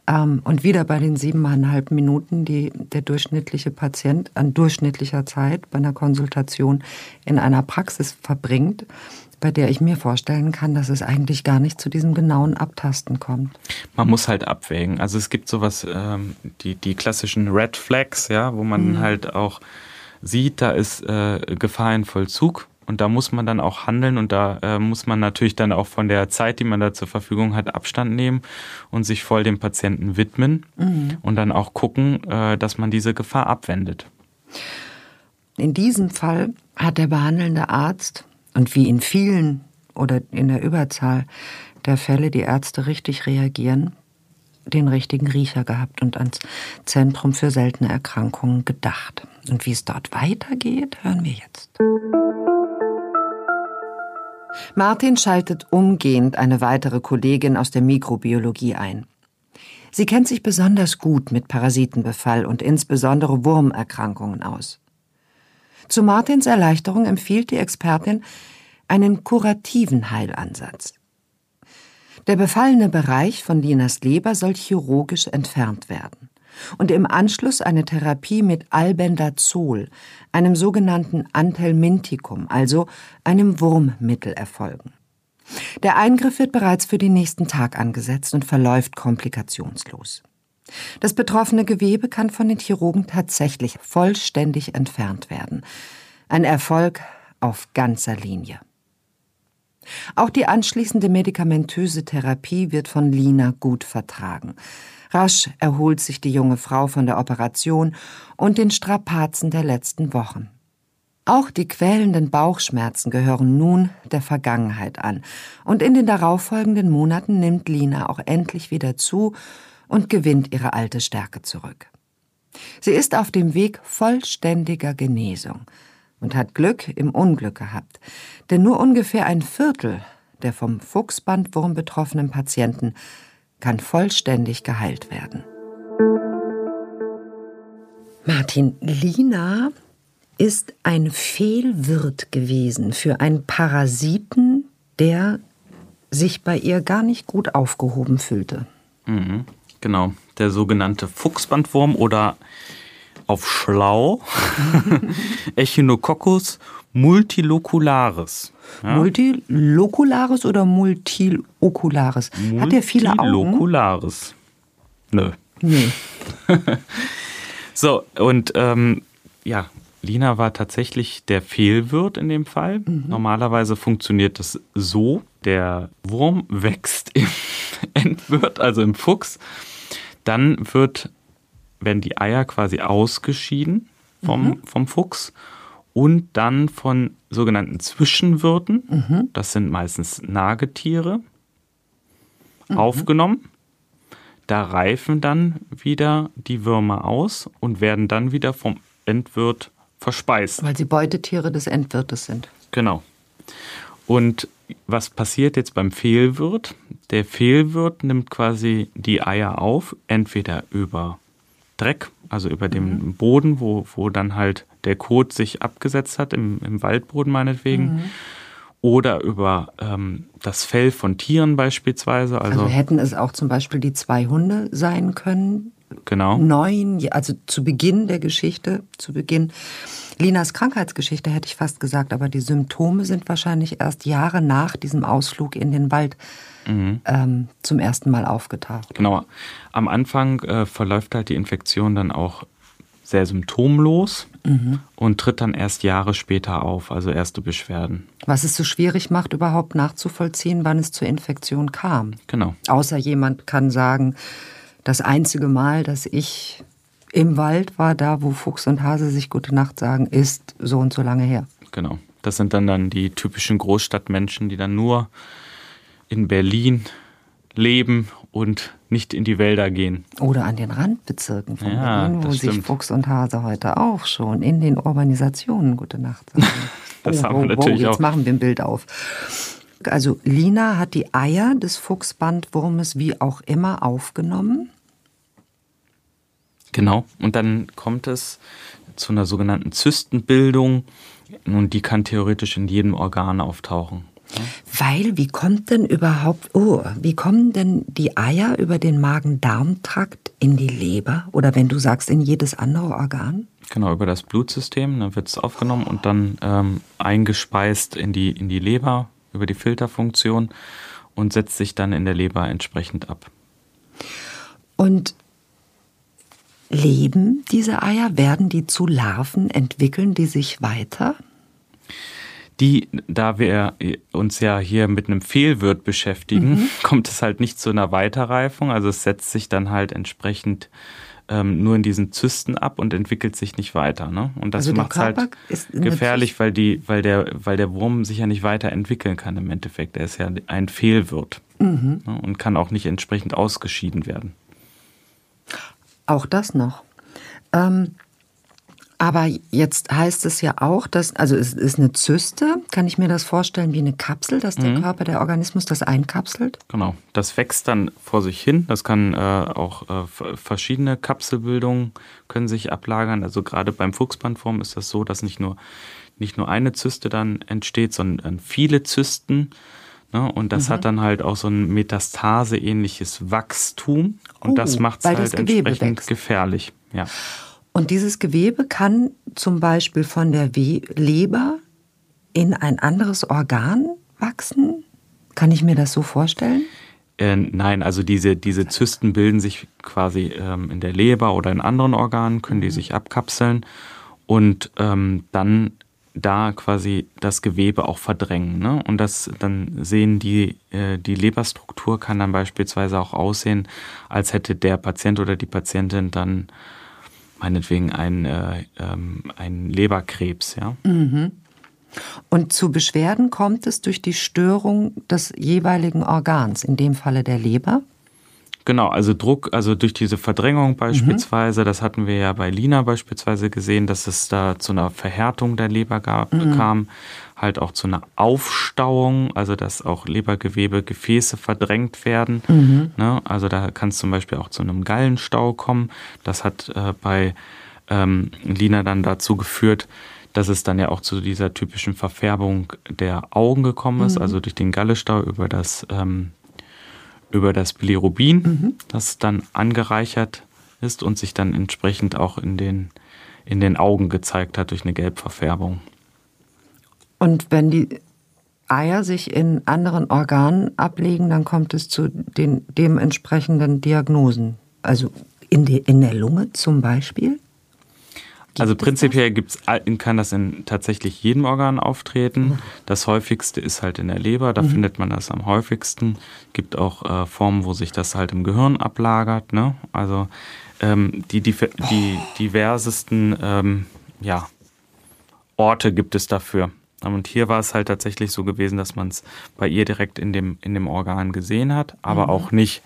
Ähm, und wieder bei den siebeneinhalb Minuten, die der durchschnittliche Patient an durchschnittlicher Zeit bei einer Konsultation in einer Praxis verbringt, bei der ich mir vorstellen kann, dass es eigentlich gar nicht zu diesem genauen Abtasten kommt. Man muss halt abwägen. Also es gibt sowas, ähm, die, die klassischen Red Flags, ja, wo man mhm. halt auch sieht, da ist äh, Gefahr in Vollzug und da muss man dann auch handeln und da äh, muss man natürlich dann auch von der Zeit, die man da zur Verfügung hat, Abstand nehmen und sich voll dem Patienten widmen mhm. und dann auch gucken, äh, dass man diese Gefahr abwendet. In diesem Fall hat der behandelnde Arzt und wie in vielen oder in der Überzahl der Fälle die Ärzte richtig reagieren, den richtigen Riecher gehabt und ans Zentrum für seltene Erkrankungen gedacht. Und wie es dort weitergeht, hören wir jetzt. Martin schaltet umgehend eine weitere Kollegin aus der Mikrobiologie ein. Sie kennt sich besonders gut mit Parasitenbefall und insbesondere Wurmerkrankungen aus. Zu Martins Erleichterung empfiehlt die Expertin einen kurativen Heilansatz. Der befallene Bereich von Linas Leber soll chirurgisch entfernt werden und im Anschluss eine Therapie mit Albendazol, einem sogenannten Anthelmintikum, also einem Wurmmittel, erfolgen. Der Eingriff wird bereits für den nächsten Tag angesetzt und verläuft komplikationslos. Das betroffene Gewebe kann von den Chirurgen tatsächlich vollständig entfernt werden. Ein Erfolg auf ganzer Linie. Auch die anschließende medikamentöse Therapie wird von Lina gut vertragen. Rasch erholt sich die junge Frau von der Operation und den Strapazen der letzten Wochen. Auch die quälenden Bauchschmerzen gehören nun der Vergangenheit an, und in den darauffolgenden Monaten nimmt Lina auch endlich wieder zu und gewinnt ihre alte Stärke zurück. Sie ist auf dem Weg vollständiger Genesung und hat Glück im Unglück gehabt, denn nur ungefähr ein Viertel der vom Fuchsbandwurm betroffenen Patienten kann vollständig geheilt werden. Martin, Lina ist ein Fehlwirt gewesen für einen Parasiten, der sich bei ihr gar nicht gut aufgehoben fühlte. Mhm, genau, der sogenannte Fuchsbandwurm oder auf Schlau Echinococcus multilocularis. Ja? Multilocularis oder multilocularis? Hat der viele Augen? Multilocularis. Nö. Nee. so, und ähm, ja, Lina war tatsächlich der Fehlwirt in dem Fall. Mhm. Normalerweise funktioniert das so: der Wurm wächst im Endwirt, also im Fuchs. Dann wird, werden die Eier quasi ausgeschieden vom, mhm. vom Fuchs und dann von sogenannten Zwischenwirten, mhm. das sind meistens Nagetiere, mhm. aufgenommen. Da reifen dann wieder die Würmer aus und werden dann wieder vom Endwirt verspeist. Weil sie Beutetiere des Endwirtes sind. Genau. Und was passiert jetzt beim Fehlwirt? Der Fehlwirt nimmt quasi die Eier auf, entweder über Dreck, also über dem mhm. Boden, wo, wo dann halt der Kot sich abgesetzt hat, im, im Waldboden meinetwegen. Mhm. Oder über ähm, das Fell von Tieren beispielsweise. Also, also hätten es auch zum Beispiel die zwei Hunde sein können. Genau. Neun, also zu Beginn der Geschichte, zu Beginn. Linas Krankheitsgeschichte hätte ich fast gesagt, aber die Symptome sind wahrscheinlich erst Jahre nach diesem Ausflug in den Wald mhm. ähm, zum ersten Mal aufgetaucht. Genau. Am Anfang äh, verläuft halt die Infektion dann auch sehr symptomlos mhm. und tritt dann erst Jahre später auf, also erste Beschwerden. Was es so schwierig macht, überhaupt nachzuvollziehen, wann es zur Infektion kam. Genau. Außer jemand kann sagen, das einzige Mal, dass ich im Wald war, da wo Fuchs und Hase sich gute Nacht sagen, ist so und so lange her. Genau. Das sind dann, dann die typischen Großstadtmenschen, die dann nur in Berlin leben und nicht in die Wälder gehen. Oder an den Randbezirken von Ja, Berlin, wo sich. Fuchs und Hase heute auch schon in den Urbanisationen gute Nacht sagen. Das haben wir natürlich jetzt auch. machen wir ein Bild auf. Also Lina hat die Eier des Fuchsbandwurmes wie auch immer aufgenommen. Genau. Und dann kommt es zu einer sogenannten Zystenbildung. Nun, die kann theoretisch in jedem Organ auftauchen. Weil, wie kommt denn überhaupt, oh, wie kommen denn die Eier über den Magen-Darm-Trakt in die Leber? Oder wenn du sagst, in jedes andere Organ? Genau, über das Blutsystem, dann wird es aufgenommen und dann ähm, eingespeist in die, in die Leber über die Filterfunktion und setzt sich dann in der Leber entsprechend ab. Und leben diese Eier? Werden die zu Larven? Entwickeln die sich weiter? Die, da wir uns ja hier mit einem Fehlwirt beschäftigen, kommt es halt nicht zu einer Weiterreifung. Also es setzt sich dann halt entsprechend ähm, nur in diesen Zysten ab und entwickelt sich nicht weiter. Ne? Und das Also macht es halt gefährlich, weil, die, weil, der, weil der Wurm sich ja nicht weiterentwickeln kann im Endeffekt. Er ist ja ein Fehlwirt Mhm. ne? und kann auch nicht entsprechend ausgeschieden werden. Auch das noch. Ähm, aber jetzt heißt es ja auch, dass, also es ist eine Zyste, kann ich mir das vorstellen wie eine Kapsel, dass der Körper, der Organismus das einkapselt? Genau, das wächst dann vor sich hin. Das kann äh, auch äh, verschiedene Kapselbildungen können sich ablagern. Also gerade beim Fuchsbandwurm ist das so, dass nicht nur nicht nur eine Zyste dann entsteht, sondern viele Zysten. Ne? Und das hat dann halt auch so ein Metastase-ähnliches Wachstum. Und Oh, das macht es halt entsprechend wächst. gefährlich. Ja. Und dieses Gewebe kann zum Beispiel von der We Leber in ein anderes Organ wachsen? Kann ich mir das so vorstellen? Äh, nein, also diese, diese Zysten bilden sich quasi ähm, in der Leber oder in anderen Organen, können die sich abkapseln und ähm, dann da quasi das Gewebe auch verdrängen. Ne? Und das dann sehen die, äh, die Leberstruktur kann dann beispielsweise auch aussehen, als hätte der Patient oder die Patientin dann meinetwegen einen, äh, ähm, einen Leberkrebs, ja. Und zu Beschwerden kommt es durch die Störung des jeweiligen Organs, in dem Falle der Leber. Genau, also Druck, also durch diese Verdrängung beispielsweise, das hatten wir ja bei Lina beispielsweise gesehen, dass es da zu einer Verhärtung der Leber gab, kam, halt auch zu einer Aufstauung, also dass auch Lebergewebe, Gefäße verdrängt werden. Ne? Also da kann es zum Beispiel auch zu einem Gallenstau kommen. Das hat äh, bei ähm, Lina dann dazu geführt, dass es dann ja auch zu dieser typischen Verfärbung der Augen gekommen ist, also durch den Gallestau über das ähm, über das Bilirubin, das dann angereichert ist und sich dann entsprechend auch in den, in den Augen gezeigt hat durch eine Gelbverfärbung. Und wenn die Eier sich in anderen Organen ablegen, dann kommt es zu den dementsprechenden Diagnosen. Also in, die, in der Lunge zum Beispiel. Also prinzipiell gibt's, kann das in tatsächlich jedem Organ auftreten. Das häufigste ist halt in der Leber, da findet man das am häufigsten. Gibt auch äh, Formen, wo sich das halt im Gehirn ablagert. Ne? Also ähm, die, die, die diversesten ähm, ja, Orte gibt es dafür. Und hier war es halt tatsächlich so gewesen, dass man es bei ihr direkt in dem, in dem Organ gesehen hat, aber auch nicht,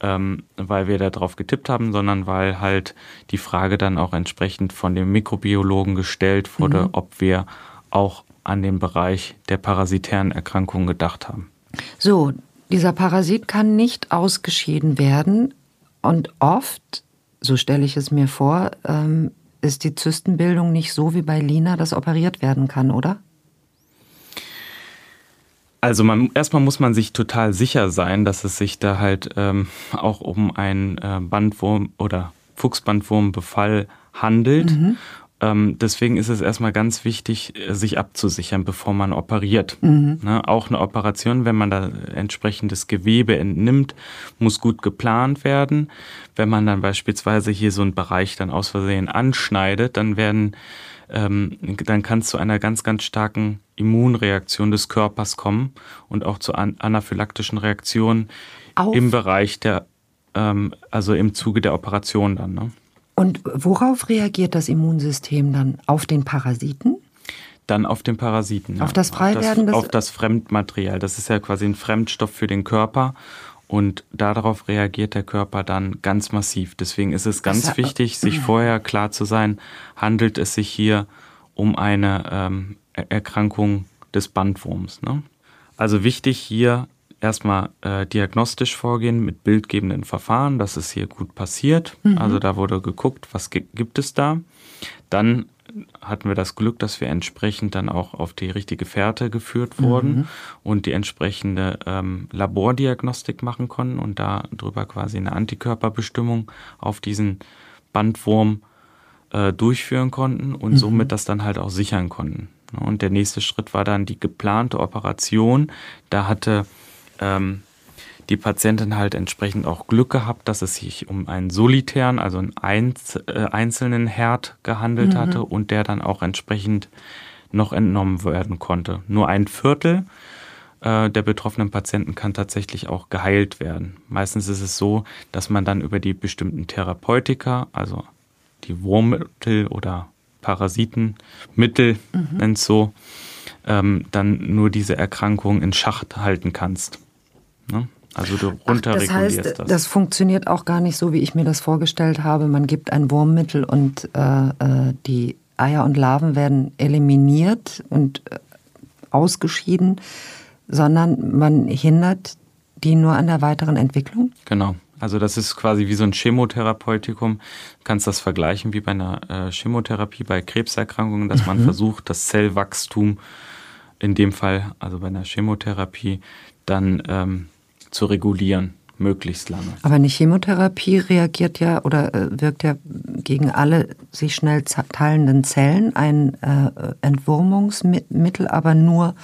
ähm, weil wir da drauf getippt haben, sondern weil halt die Frage dann auch entsprechend von dem Mikrobiologen gestellt wurde, ob wir auch an den Bereich der parasitären Erkrankungen gedacht haben. So, dieser Parasit kann nicht ausgeschieden werden und oft, so stelle ich es mir vor, ähm, ist die Zystenbildung nicht so wie bei Lina, dass operiert werden kann, oder? Also man, erstmal muss man sich total sicher sein, dass es sich da halt ähm, auch um einen äh, Bandwurm oder Fuchsbandwurmbefall handelt. Ähm, deswegen ist es erstmal ganz wichtig, äh, sich abzusichern, bevor man operiert. Ne? Auch eine Operation, wenn man da entsprechendes Gewebe entnimmt, muss gut geplant werden. Wenn man dann beispielsweise hier so einen Bereich dann aus Versehen anschneidet, dann werden ähm, dann kann es zu einer ganz, ganz starken Immunreaktion des Körpers kommen und auch zu an anaphylaktischen Reaktionen Auf- im Bereich der, ähm, also im Zuge der Operation dann. Ne? Und worauf reagiert das Immunsystem dann? Auf den Parasiten? Dann auf den Parasiten. Auf das Freiwerden des- Auf das Fremdmaterial. Das ist ja quasi ein Fremdstoff für den Körper. Und darauf reagiert der Körper dann ganz massiv. Deswegen ist es ganz wichtig, sich vorher klar zu sein, handelt es sich hier um eine ähm, Erkrankung des Bandwurms. Ne? Also wichtig hier erstmal äh, diagnostisch vorgehen mit bildgebenden Verfahren. Das ist hier gut passiert. Mhm. Also da wurde geguckt, was gibt es da. Dann hatten wir das Glück, dass wir entsprechend dann auch auf die richtige Fährte geführt wurden mhm. und die entsprechende ähm, Labordiagnostik machen konnten und darüber quasi eine Antikörperbestimmung auf diesen Bandwurm äh, durchführen konnten und mhm. somit das dann halt auch sichern konnten. Und der nächste Schritt war dann die geplante Operation. Da hatte ähm, die Patientin halt entsprechend auch Glück gehabt, dass es sich um einen solitären, also einen einz äh, einzelnen Herd gehandelt mhm. hatte und der dann auch entsprechend noch entnommen werden konnte. Nur ein Viertel äh, der betroffenen Patienten kann tatsächlich auch geheilt werden. Meistens ist es so, dass man dann über die bestimmten Therapeutika, also die Wurmmittel oder Parasitenmittel, mhm. nennt so, ähm, dann nur diese Erkrankung in Schacht halten kannst. Ne? Also du runterregulierst Ach, das. Heißt, das. das funktioniert auch gar nicht so, wie ich mir das vorgestellt habe. Man gibt ein Wurmmittel und äh, äh die Eier und Larven werden eliminiert und äh, ausgeschieden, sondern man hindert die nur an der weiteren Entwicklung? Genau. Also das ist quasi wie so ein Chemotherapeutikum. Du kannst das vergleichen wie bei einer äh, Chemotherapie bei Krebserkrankungen, dass man mhm. versucht, das Zellwachstum in dem Fall, also bei einer Chemotherapie, dann ähm, zu regulieren, möglichst lange. Aber eine Chemotherapie reagiert ja oder äh, wirkt ja gegen alle sich schnell teilenden Zellen, ein äh, Entwurmungsmittel, aber nur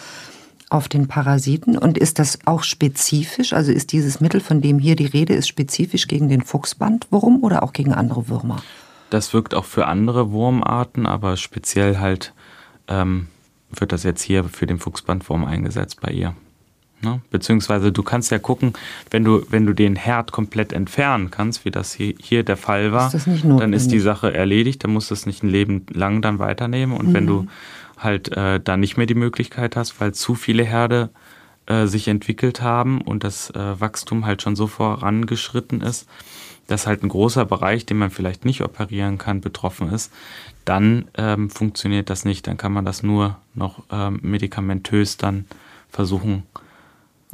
auf den Parasiten. Und ist das auch spezifisch? Also ist dieses Mittel, von dem hier die Rede ist, spezifisch gegen den Fuchsbandwurm oder auch gegen andere Würmer? Das wirkt auch für andere Wurmarten, aber speziell halt ähm, wird das jetzt hier für den Fuchsbandwurm eingesetzt bei ihr. Ne? Beziehungsweise du kannst ja gucken, wenn du, wenn du den Herd komplett entfernen kannst, wie das hier, hier der Fall war, ist dann ist die Sache erledigt, dann musst du es nicht ein Leben lang dann weiternehmen. Und mhm. wenn du halt äh, dann nicht mehr die Möglichkeit hast, weil zu viele Herde äh, sich entwickelt haben und das äh, Wachstum halt schon so vorangeschritten ist, dass halt ein großer Bereich, den man vielleicht nicht operieren kann, betroffen ist, dann ähm, funktioniert das nicht. Dann kann man das nur noch ähm, medikamentös dann versuchen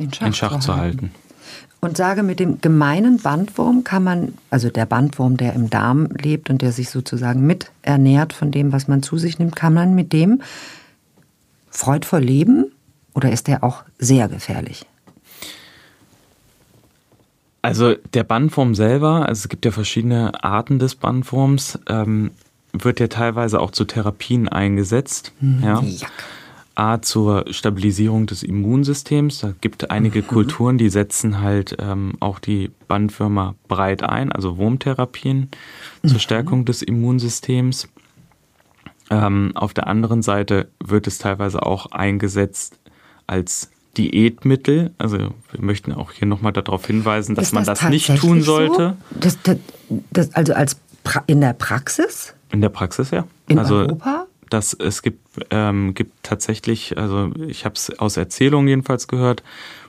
in Schach, in Schach zu, halten. halten. Und sage, mit dem gemeinen Bandwurm kann man, also der Bandwurm, der im Darm lebt und der sich sozusagen mit ernährt von dem, was man zu sich nimmt, kann man mit dem freudvoll leben oder ist der auch sehr gefährlich? Also der Bandwurm selber, also es gibt ja verschiedene Arten des Bandwurms, ähm, wird ja teilweise auch zu Therapien eingesetzt. Mhm. Ja. Jack. A zur Stabilisierung des Immunsystems. Da gibt einige mhm. Kulturen, die setzen halt ähm, auch die Bandwürmer breit ein, also Wurmtherapien mhm. zur Stärkung des Immunsystems. Ähm, auf der anderen Seite wird es teilweise auch eingesetzt als Diätmittel. Also wir möchten auch hier nochmal darauf hinweisen, dass das man das nicht tun sollte. So? Das, das, also als pra in der Praxis? In der Praxis, ja. In also, Europa? Dass es gibt, ähm, gibt tatsächlich, also ich habe es aus Erzählungen jedenfalls gehört,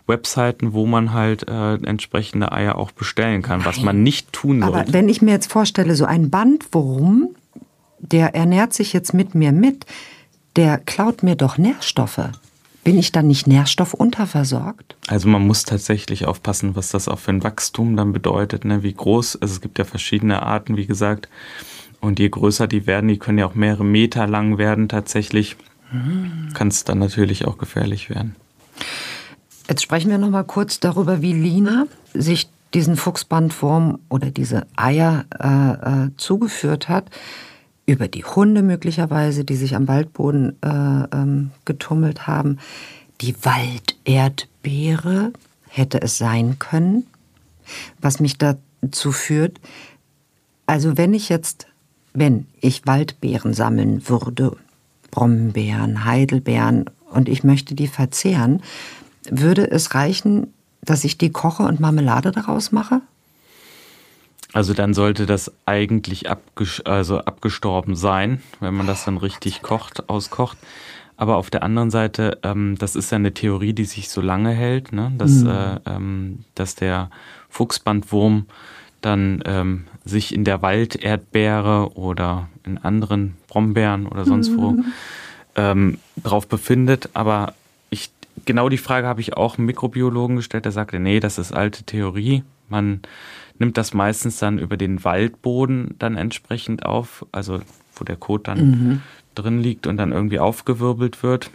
Webseiten, wo man halt äh, entsprechende Eier auch bestellen kann, Nein. was man nicht tun sollte. Aber wenn ich mir jetzt vorstelle, so ein Bandwurm, der ernährt sich jetzt mit mir mit, der klaut mir doch Nährstoffe. Bin ich dann nicht nährstoffunterversorgt? Also man muss tatsächlich aufpassen, was das auch für ein Wachstum dann bedeutet, ne? wie groß. Also es gibt ja verschiedene Arten, wie gesagt. Und je größer die werden, die können ja auch mehrere Meter lang werden tatsächlich, mhm. kann es dann natürlich auch gefährlich werden. Jetzt sprechen wir noch mal kurz darüber, wie Lina sich diesen Fuchsbandwurm oder diese Eier äh, äh, zugeführt hat. Über die Hunde möglicherweise, die sich am Waldboden äh, ähm, getummelt haben. Die Walderdbeere hätte es sein können. Was mich dazu führt, also wenn ich jetzt wenn ich Waldbeeren sammeln würde, Brombeeren, Heidelbeeren, und ich möchte die verzehren, würde es reichen, dass ich die koche und Marmelade daraus mache? Also dann sollte das eigentlich abges also abgestorben sein, wenn man das dann richtig kocht, auskocht. Aber auf der anderen Seite, ähm, das ist ja eine Theorie, die sich so lange hält, ne? dass, mhm. äh, ähm, dass der Fuchsbandwurm dann ähm, sich in der Walderdbeere oder in anderen Brombeeren oder sonst wo mhm. ähm, drauf befindet. Aber ich, genau die Frage habe ich auch einem Mikrobiologen gestellt, der sagte, nee, das ist alte Theorie. Man nimmt das meistens dann über den Waldboden dann entsprechend auf, also wo der Kot dann mhm. drin liegt und dann irgendwie aufgewirbelt wird.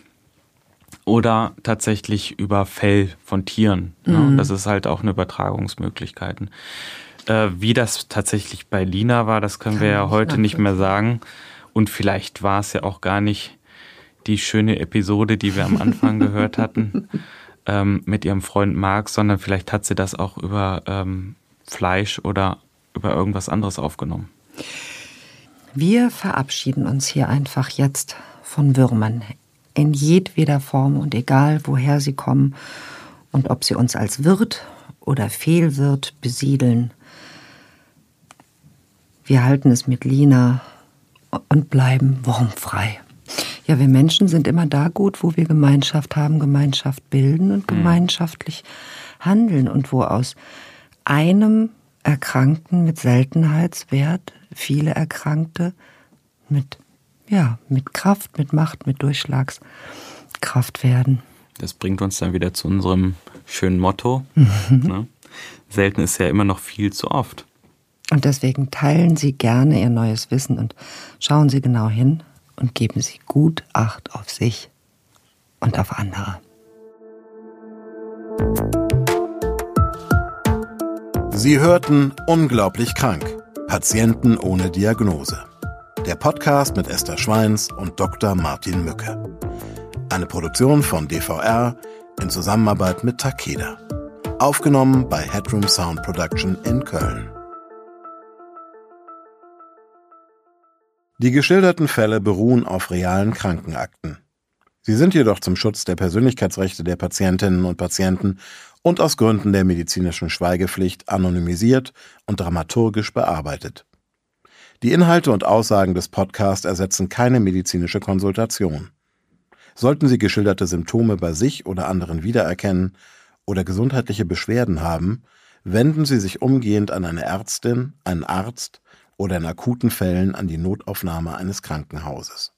Oder tatsächlich über Fell von Tieren. Ne? Mhm. Das ist halt auch eine Übertragungsmöglichkeit. Äh, wie das tatsächlich bei Lina war, das können Kann wir ja heute nicht mehr sagen. Und vielleicht war es ja auch gar nicht die schöne Episode, die wir am Anfang gehört hatten ähm, mit ihrem Freund Marc, sondern vielleicht hat sie das auch über ähm, Fleisch oder über irgendwas anderes aufgenommen. Wir verabschieden uns hier einfach jetzt von Würmern in jedweder Form und egal woher sie kommen und ob sie uns als Wirt oder Fehlwirt besiedeln. Wir halten es mit Lina und bleiben wurmfrei. Ja, wir Menschen sind immer da gut, wo wir Gemeinschaft haben, Gemeinschaft bilden und mhm. gemeinschaftlich handeln und wo aus einem Erkrankten mit Seltenheitswert viele Erkrankte mit, ja, mit Kraft, mit Macht, mit Durchschlagskraft werden. Das bringt uns dann wieder zu unserem schönen Motto. ne? Selten ist ja immer noch viel zu oft. Und deswegen teilen Sie gerne Ihr neues Wissen und schauen Sie genau hin und geben Sie gut Acht auf sich und auf andere. Sie hörten Unglaublich krank. Patienten ohne Diagnose. Der Podcast mit Esther Schweins und Dr. Martin Mücke. Eine Produktion von DVR in Zusammenarbeit mit Takeda. Aufgenommen bei Headroom Sound Production in Köln. Die geschilderten Fälle beruhen auf realen Krankenakten. Sie sind jedoch zum Schutz der Persönlichkeitsrechte der Patientinnen und Patienten und aus Gründen der medizinischen Schweigepflicht anonymisiert und dramaturgisch bearbeitet. Die Inhalte und Aussagen des Podcasts ersetzen keine medizinische Konsultation. Sollten Sie geschilderte Symptome bei sich oder anderen wiedererkennen oder gesundheitliche Beschwerden haben, wenden Sie sich umgehend an eine Ärztin, einen Arzt oder in akuten Fällen an die Notaufnahme eines Krankenhauses.